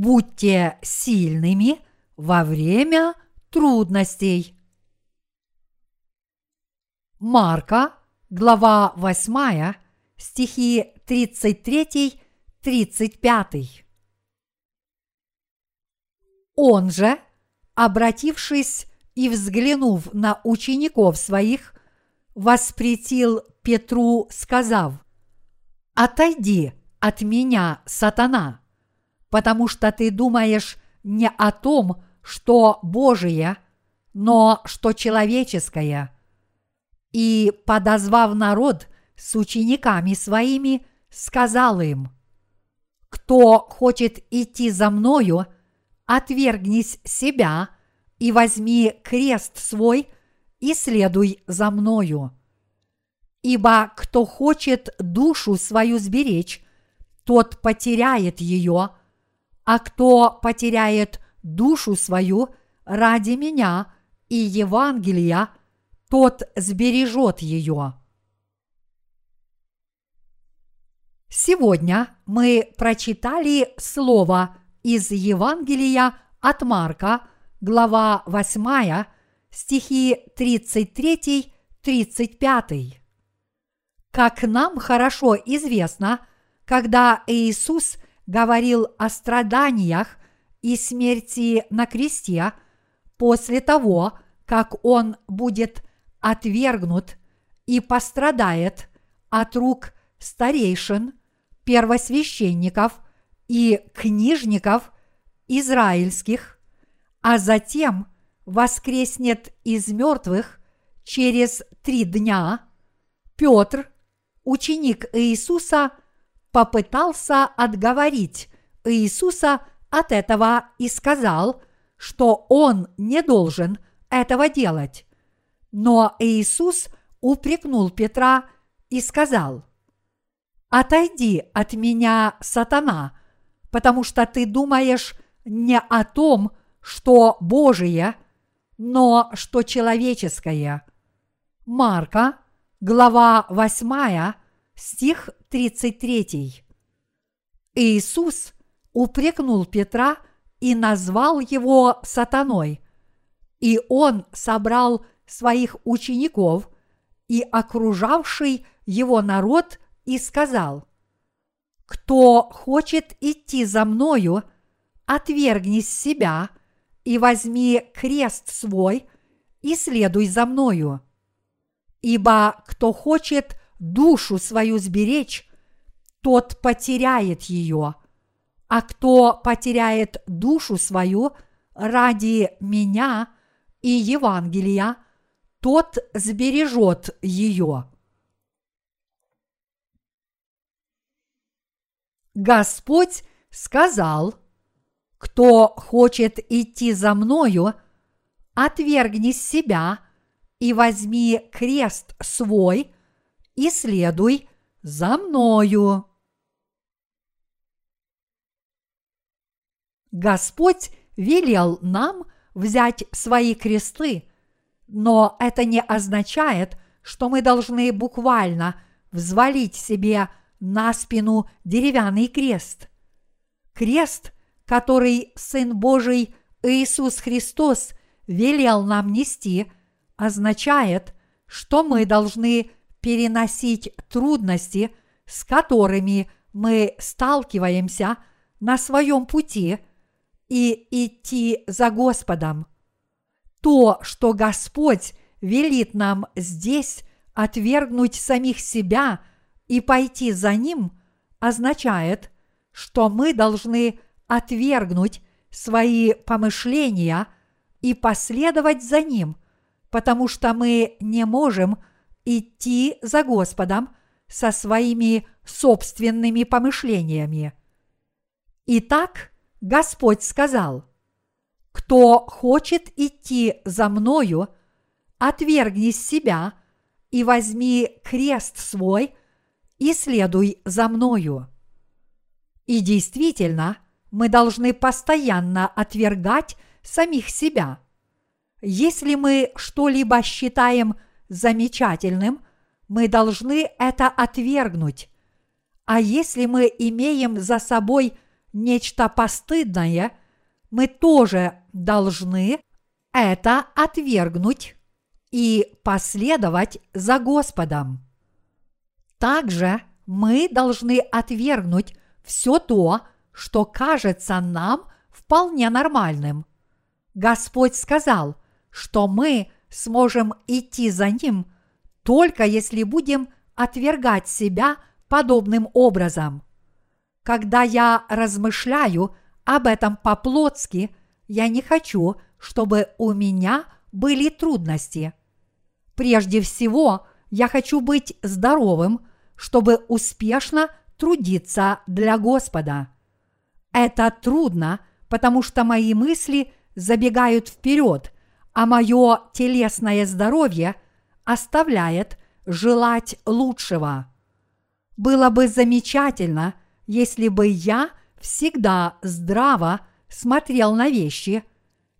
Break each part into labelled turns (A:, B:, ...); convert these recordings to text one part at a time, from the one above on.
A: будьте сильными во время трудностей. Марка, глава 8, стихи 33-35. Он же, обратившись и взглянув на учеников своих, воспретил Петру, сказав, «Отойди от меня, сатана, потому что ты думаешь не о том, что Божие, но что человеческое». И, подозвав народ с учениками своими, сказал им, «Кто хочет идти за мною, отвергнись себя и возьми крест свой и следуй за мною. Ибо кто хочет душу свою сберечь, тот потеряет ее, а кто потеряет душу свою ради меня и Евангелия, тот сбережет ее. Сегодня мы прочитали слово из Евангелия от Марка, глава 8, стихи 33-35. Как нам хорошо известно, когда Иисус говорил о страданиях и смерти на кресте, после того, как Он будет отвергнут и пострадает от рук старейшин, первосвященников и книжников израильских, а затем воскреснет из мертвых через три дня, Петр, ученик Иисуса, попытался отговорить Иисуса от этого и сказал, что он не должен этого делать. Но Иисус упрекнул Петра и сказал, «Отойди от меня, сатана, потому что ты думаешь не о том, что Божие, но что человеческое». Марка, глава 8, стих 33. Иисус упрекнул Петра и назвал его сатаной, и он собрал своих учеников и окружавший его народ и сказал, «Кто хочет идти за мною, отвергнись себя и возьми крест свой и следуй за мною. Ибо кто хочет душу свою сберечь, тот потеряет ее, а кто потеряет душу свою ради меня и Евангелия – тот сбережет ее. Господь сказал, кто хочет идти за мною, отвергни себя и возьми крест свой и следуй за мною. Господь велел нам взять свои кресты но это не означает, что мы должны буквально взвалить себе на спину деревянный крест. Крест, который Сын Божий Иисус Христос велел нам нести, означает, что мы должны переносить трудности, с которыми мы сталкиваемся на своем пути, и идти за Господом. То, что Господь велит нам здесь отвергнуть самих себя и пойти за Ним, означает, что мы должны отвергнуть свои помышления и последовать за Ним, потому что мы не можем идти за Господом со своими собственными помышлениями. Итак, Господь сказал – кто хочет идти за мною, отвергни себя и возьми крест свой и следуй за мною. И действительно, мы должны постоянно отвергать самих себя. Если мы что-либо считаем замечательным, мы должны это отвергнуть. А если мы имеем за собой нечто постыдное, мы тоже должны это отвергнуть и последовать за Господом. Также мы должны отвергнуть все то, что кажется нам вполне нормальным. Господь сказал, что мы сможем идти за Ним только если будем отвергать себя подобным образом. Когда я размышляю об этом по-плотски, я не хочу, чтобы у меня были трудности. Прежде всего, я хочу быть здоровым, чтобы успешно трудиться для Господа. Это трудно, потому что мои мысли забегают вперед, а мое телесное здоровье оставляет желать лучшего. Было бы замечательно, если бы я всегда здраво смотрел на вещи,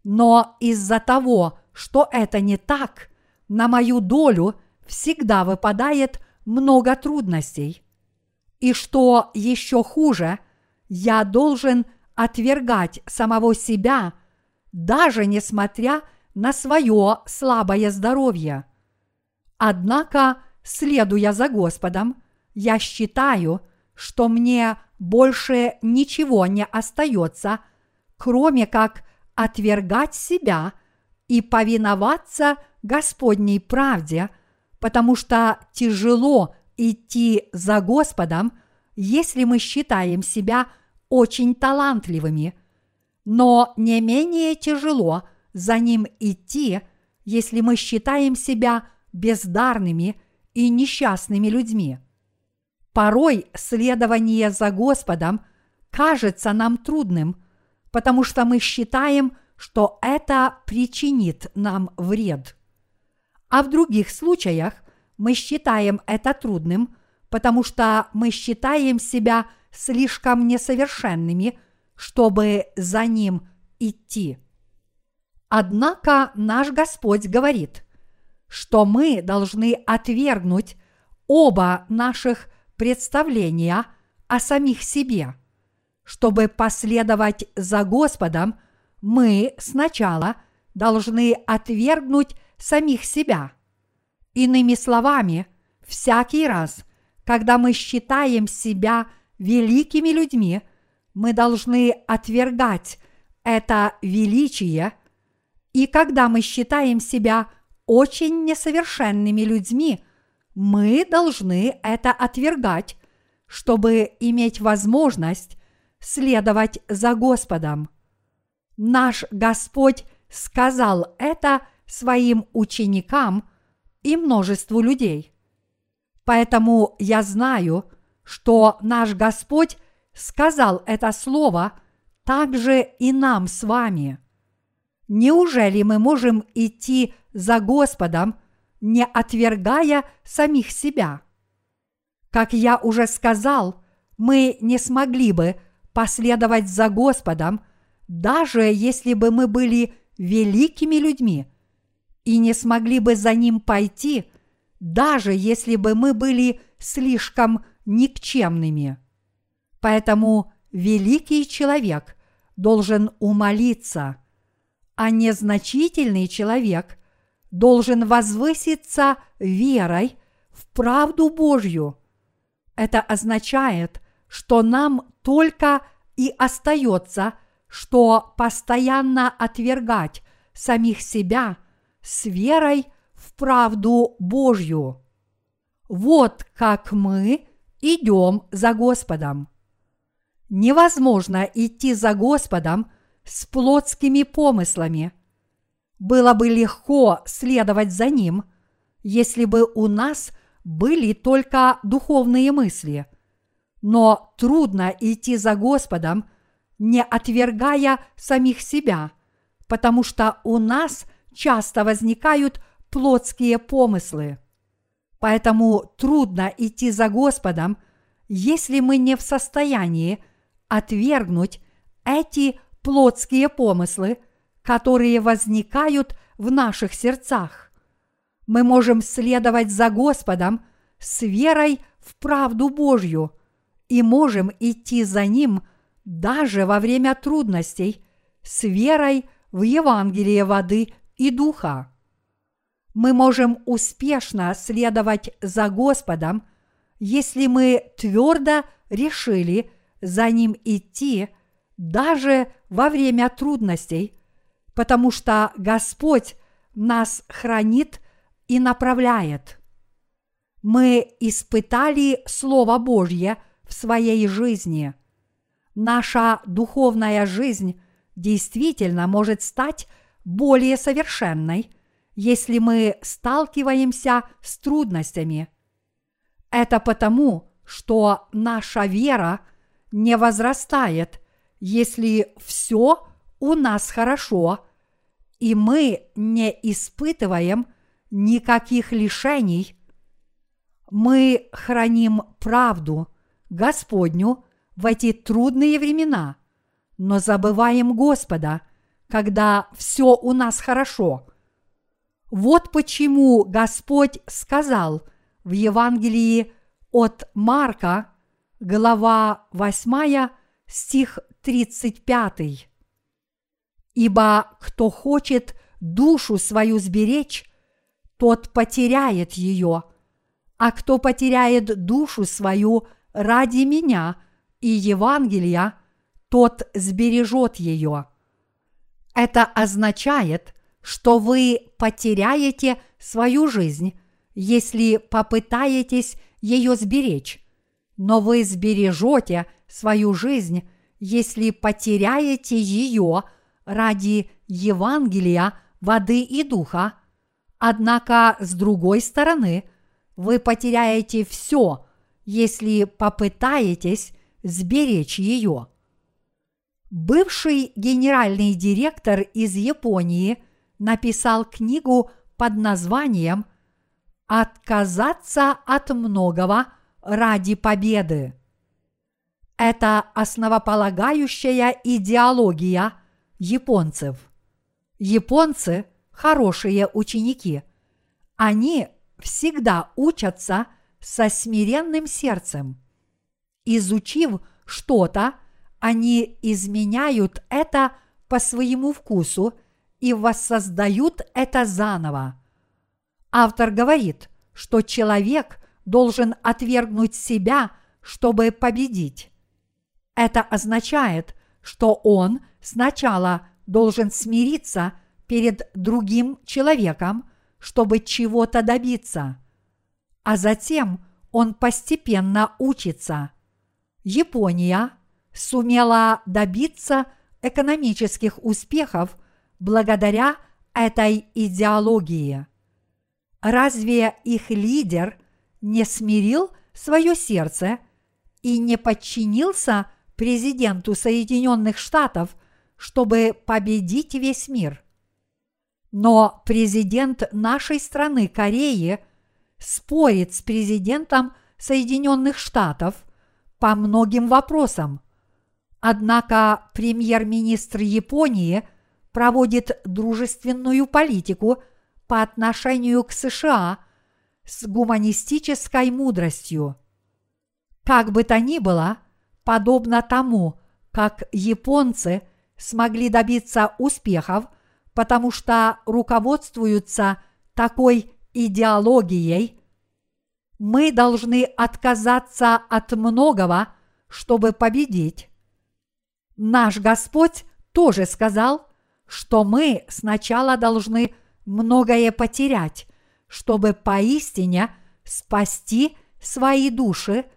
A: но из-за того, что это не так, на мою долю всегда выпадает много трудностей. И что еще хуже, я должен отвергать самого себя, даже несмотря на свое слабое здоровье. Однако, следуя за Господом, я считаю, что мне больше ничего не остается, кроме как отвергать себя и повиноваться Господней правде, потому что тяжело идти за Господом, если мы считаем себя очень талантливыми, но не менее тяжело за Ним идти, если мы считаем себя бездарными и несчастными людьми. Порой следование за Господом кажется нам трудным, потому что мы считаем, что это причинит нам вред. А в других случаях мы считаем это трудным, потому что мы считаем себя слишком несовершенными, чтобы за ним идти. Однако наш Господь говорит, что мы должны отвергнуть оба наших представления о самих себе. Чтобы последовать за Господом, мы сначала должны отвергнуть самих себя. Иными словами, всякий раз, когда мы считаем себя великими людьми, мы должны отвергать это величие, и когда мы считаем себя очень несовершенными людьми – мы должны это отвергать, чтобы иметь возможность следовать за Господом. Наш Господь сказал это своим ученикам и множеству людей. Поэтому я знаю, что наш Господь сказал это слово также и нам с вами. Неужели мы можем идти за Господом – не отвергая самих себя. Как я уже сказал, мы не смогли бы последовать за Господом, даже если бы мы были великими людьми, и не смогли бы за Ним пойти, даже если бы мы были слишком никчемными. Поэтому великий человек должен умолиться, а незначительный человек должен возвыситься верой в правду Божью. Это означает, что нам только и остается, что постоянно отвергать самих себя с верой в правду Божью. Вот как мы идем за Господом. Невозможно идти за Господом с плотскими помыслами – было бы легко следовать за ним, если бы у нас были только духовные мысли. Но трудно идти за Господом, не отвергая самих себя, потому что у нас часто возникают плотские помыслы. Поэтому трудно идти за Господом, если мы не в состоянии отвергнуть эти плотские помыслы – которые возникают в наших сердцах. Мы можем следовать за Господом с верой в правду Божью и можем идти за Ним даже во время трудностей с верой в Евангелие воды и духа. Мы можем успешно следовать за Господом, если мы твердо решили за Ним идти даже во время трудностей, потому что Господь нас хранит и направляет. Мы испытали Слово Божье в своей жизни. Наша духовная жизнь действительно может стать более совершенной, если мы сталкиваемся с трудностями. Это потому, что наша вера не возрастает, если все у нас хорошо, и мы не испытываем никаких лишений. Мы храним правду Господню в эти трудные времена, но забываем Господа, когда все у нас хорошо. Вот почему Господь сказал в Евангелии от Марка, глава 8, стих 35. Ибо кто хочет душу свою сберечь, тот потеряет ее, а кто потеряет душу свою ради меня и Евангелия, тот сбережет ее. Это означает, что вы потеряете свою жизнь, если попытаетесь ее сберечь, но вы сбережете свою жизнь, если потеряете ее ради Евангелия, воды и духа, однако с другой стороны, вы потеряете все, если попытаетесь сберечь ее. Бывший генеральный директор из Японии написал книгу под названием «Отказаться от многого ради победы». Это основополагающая идеология японцев. Японцы – хорошие ученики. Они всегда учатся со смиренным сердцем. Изучив что-то, они изменяют это по своему вкусу и воссоздают это заново. Автор говорит, что человек должен отвергнуть себя, чтобы победить. Это означает, что он сначала должен смириться перед другим человеком, чтобы чего-то добиться, а затем он постепенно учится. Япония сумела добиться экономических успехов благодаря этой идеологии. Разве их лидер не смирил свое сердце и не подчинился – президенту Соединенных Штатов, чтобы победить весь мир. Но президент нашей страны Кореи спорит с президентом Соединенных Штатов по многим вопросам. Однако премьер-министр Японии проводит дружественную политику по отношению к США с гуманистической мудростью. Как бы то ни было – подобно тому, как японцы смогли добиться успехов, потому что руководствуются такой идеологией, мы должны отказаться от многого, чтобы победить. Наш Господь тоже сказал, что мы сначала должны многое потерять, чтобы поистине спасти свои души –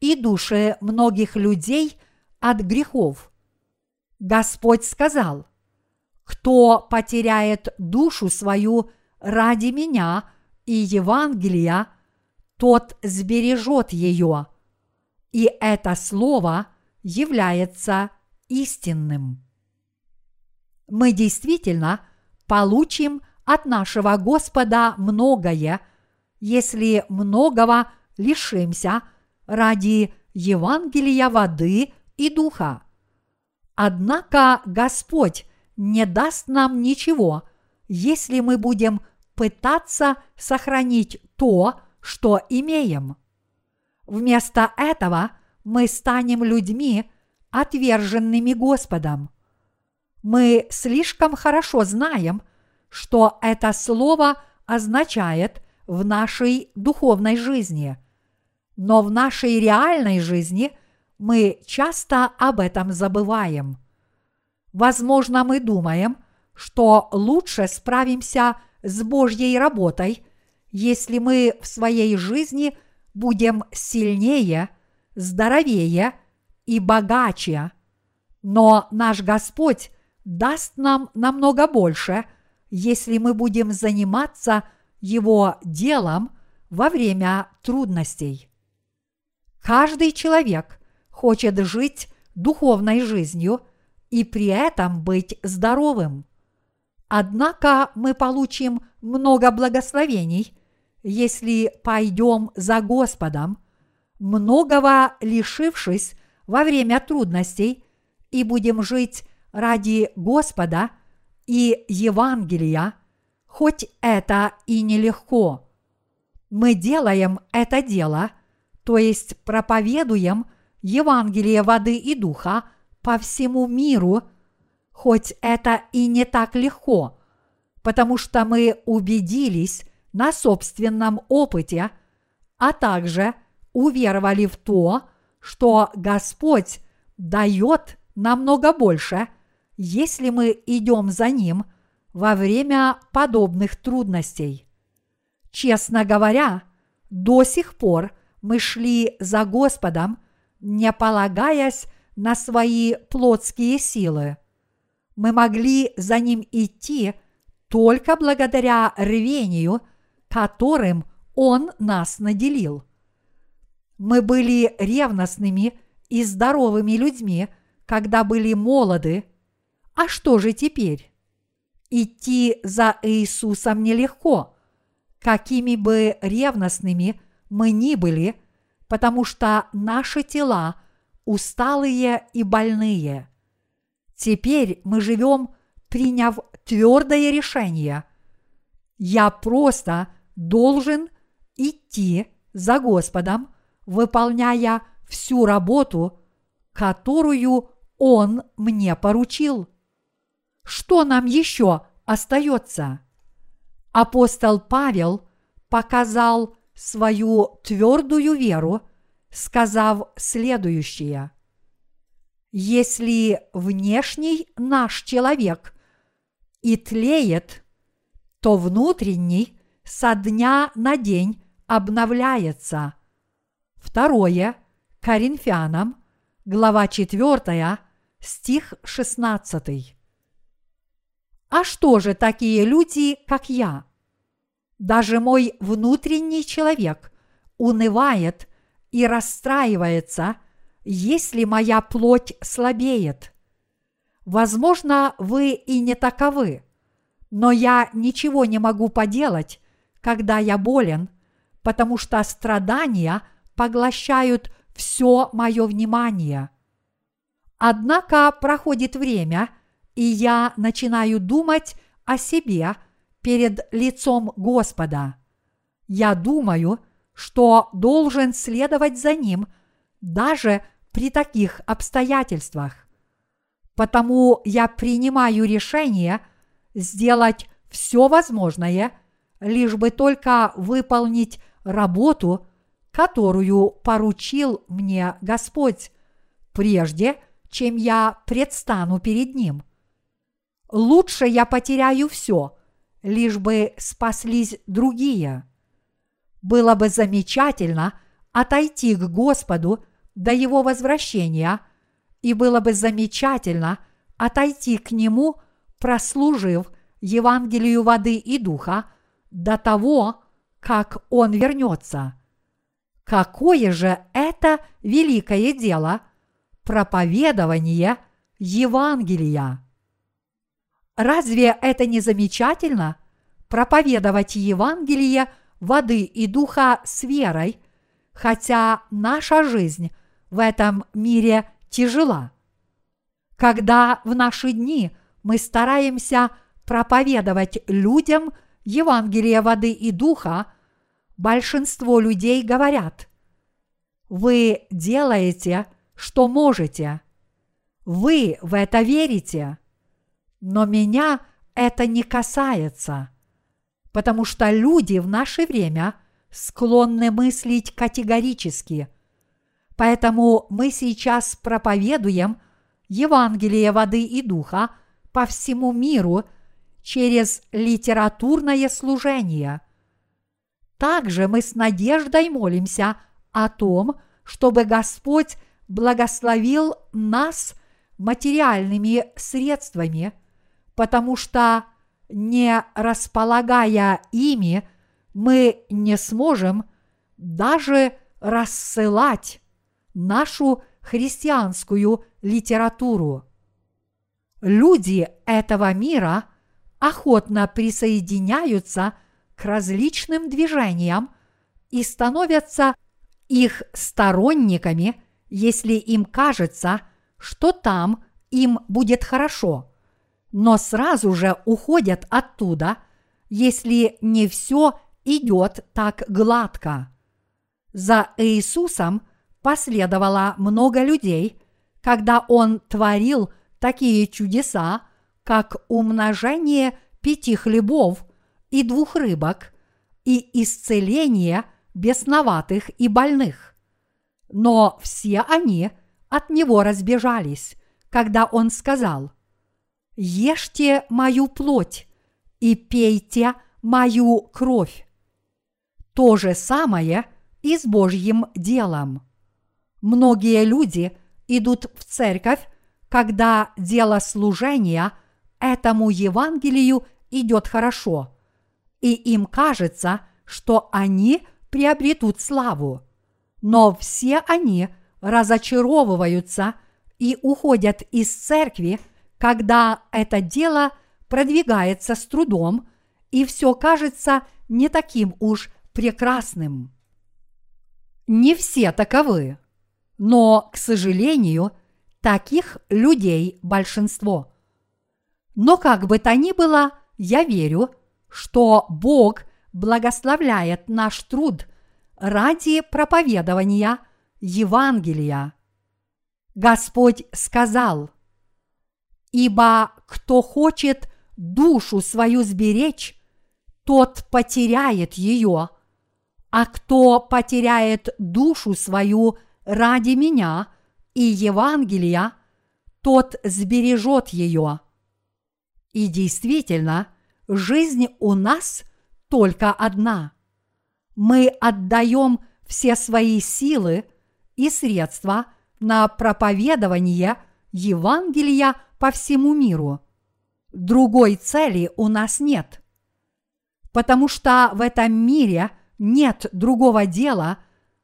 A: и души многих людей от грехов. Господь сказал, кто потеряет душу свою ради меня и Евангелия, тот сбережет ее. И это слово является истинным. Мы действительно получим от нашего Господа многое, если многого лишимся – ради Евангелия воды и духа. Однако Господь не даст нам ничего, если мы будем пытаться сохранить то, что имеем. Вместо этого мы станем людьми, отверженными Господом. Мы слишком хорошо знаем, что это слово означает в нашей духовной жизни, но в нашей реальной жизни мы часто об этом забываем. Возможно, мы думаем, что лучше справимся с Божьей работой, если мы в своей жизни будем сильнее, здоровее и богаче. Но наш Господь даст нам намного больше, если мы будем заниматься Его делом во время трудностей. Каждый человек хочет жить духовной жизнью и при этом быть здоровым. Однако мы получим много благословений, если пойдем за Господом, многого лишившись во время трудностей, и будем жить ради Господа и Евангелия, хоть это и нелегко. Мы делаем это дело, то есть проповедуем Евангелие воды и духа по всему миру – хоть это и не так легко, потому что мы убедились на собственном опыте, а также уверовали в то, что Господь дает намного больше, если мы идем за Ним во время подобных трудностей. Честно говоря, до сих пор мы шли за Господом, не полагаясь на свои плотские силы – мы могли за ним идти только благодаря рвению, которым он нас наделил. Мы были ревностными и здоровыми людьми, когда были молоды. А что же теперь? Идти за Иисусом нелегко, какими бы ревностными мы ни были, потому что наши тела усталые и больные – Теперь мы живем, приняв твердое решение. Я просто должен идти за Господом, выполняя всю работу, которую Он мне поручил. Что нам еще остается? Апостол Павел показал свою твердую веру, сказав следующее – если внешний наш человек и тлеет, то внутренний со дня на день обновляется. Второе Коринфянам, глава 4, стих 16. А что же такие люди, как я? Даже мой внутренний человек унывает и расстраивается – если моя плоть слабеет. Возможно, вы и не таковы, но я ничего не могу поделать, когда я болен, потому что страдания поглощают все мое внимание. Однако проходит время, и я начинаю думать о себе перед лицом Господа. Я думаю, что должен следовать за Ним даже при таких обстоятельствах. Потому я принимаю решение сделать все возможное, лишь бы только выполнить работу, которую поручил мне Господь, прежде чем я предстану перед Ним. Лучше я потеряю все, лишь бы спаслись другие. Было бы замечательно отойти к Господу – до его возвращения, и было бы замечательно отойти к нему, прослужив Евангелию воды и духа до того, как он вернется. Какое же это великое дело – проповедование Евангелия! Разве это не замечательно – проповедовать Евангелие воды и духа с верой, хотя наша жизнь – в этом мире тяжела. Когда в наши дни мы стараемся проповедовать людям Евангелие воды и духа, большинство людей говорят, вы делаете, что можете. Вы в это верите? Но меня это не касается, потому что люди в наше время склонны мыслить категорически. Поэтому мы сейчас проповедуем Евангелие воды и духа по всему миру через литературное служение. Также мы с надеждой молимся о том, чтобы Господь благословил нас материальными средствами, потому что, не располагая ими, мы не сможем даже рассылать нашу христианскую литературу. Люди этого мира охотно присоединяются к различным движениям и становятся их сторонниками, если им кажется, что там им будет хорошо, но сразу же уходят оттуда, если не все идет так гладко. За Иисусом последовало много людей, когда Он творил такие чудеса, как умножение пяти хлебов и двух рыбок и исцеление – бесноватых и больных. Но все они от него разбежались, когда он сказал, «Ешьте мою плоть и пейте мою кровь». То же самое и с Божьим делом. Многие люди идут в церковь, когда дело служения этому Евангелию идет хорошо, и им кажется, что они – приобретут славу. Но все они разочаровываются и уходят из церкви, когда это дело продвигается с трудом, и все кажется не таким уж прекрасным. Не все таковы, но, к сожалению, таких людей большинство. Но как бы то ни было, я верю, что Бог – благословляет наш труд ради проповедования Евангелия. Господь сказал, «Ибо кто хочет душу свою сберечь, тот потеряет ее, а кто потеряет душу свою ради меня и Евангелия, тот сбережет ее». И действительно, жизнь у нас – только одна. Мы отдаем все свои силы и средства на проповедование Евангелия по всему миру. Другой цели у нас нет. Потому что в этом мире нет другого дела,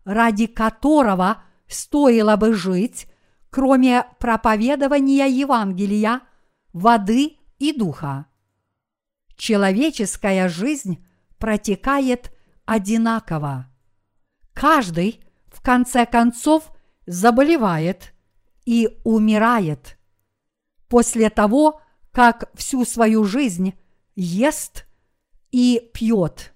A: ради которого стоило бы жить, кроме проповедования Евангелия, воды и духа. Человеческая жизнь протекает одинаково. Каждый, в конце концов, заболевает и умирает. После того, как всю свою жизнь ест и пьет.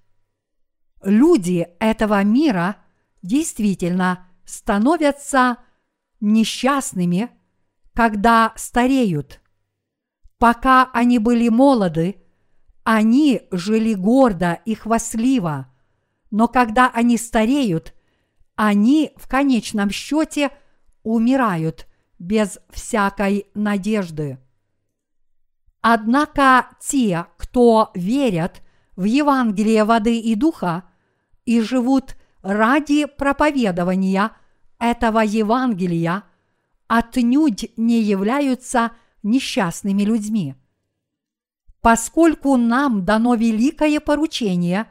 A: Люди этого мира действительно становятся несчастными, когда стареют. Пока они были молоды – они жили гордо и хвастливо, но когда они стареют, они в конечном счете умирают без всякой надежды. Однако те, кто верят в Евангелие воды и духа и живут ради проповедования этого Евангелия, отнюдь не являются несчастными людьми – поскольку нам дано великое поручение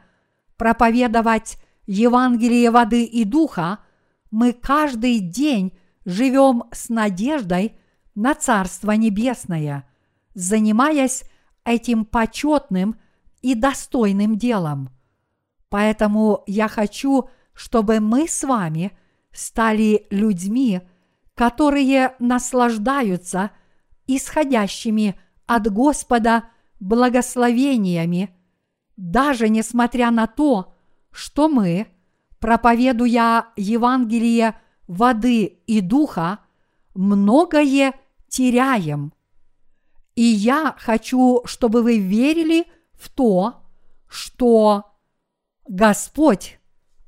A: проповедовать Евангелие воды и духа, мы каждый день живем с надеждой на Царство Небесное, занимаясь этим почетным и достойным делом. Поэтому я хочу, чтобы мы с вами стали людьми, которые наслаждаются исходящими от Господа – благословениями, даже несмотря на то, что мы, проповедуя Евангелие воды и духа, многое теряем. И я хочу, чтобы вы верили в то, что Господь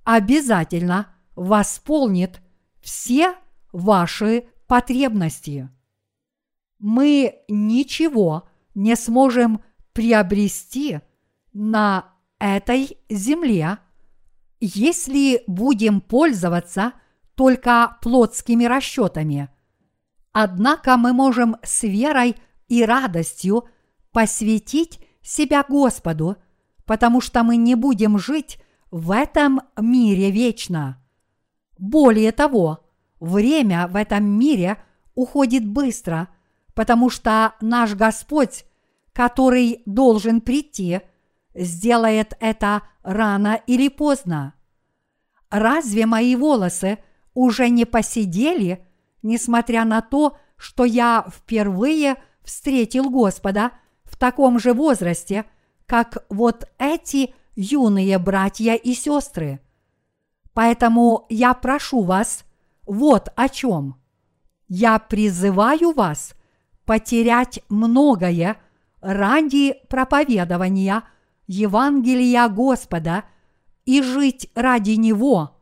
A: обязательно восполнит все ваши потребности. Мы ничего не сможем приобрести на этой земле, если будем пользоваться только плотскими расчетами. Однако мы можем с верой и радостью посвятить себя Господу, потому что мы не будем жить в этом мире вечно. Более того, время в этом мире уходит быстро, потому что наш Господь, который должен прийти, сделает это рано или поздно. Разве мои волосы уже не посидели, несмотря на то, что я впервые встретил Господа в таком же возрасте, как вот эти юные братья и сестры. Поэтому я прошу вас вот о чем. Я призываю вас потерять многое ради проповедования Евангелия Господа и жить ради Него.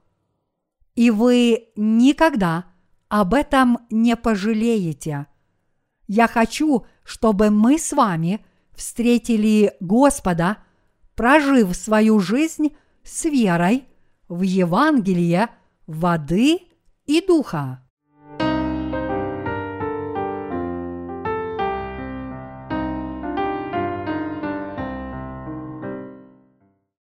A: И вы никогда об этом не пожалеете. Я хочу, чтобы мы с вами встретили Господа, прожив свою жизнь с верой в Евангелие воды и духа.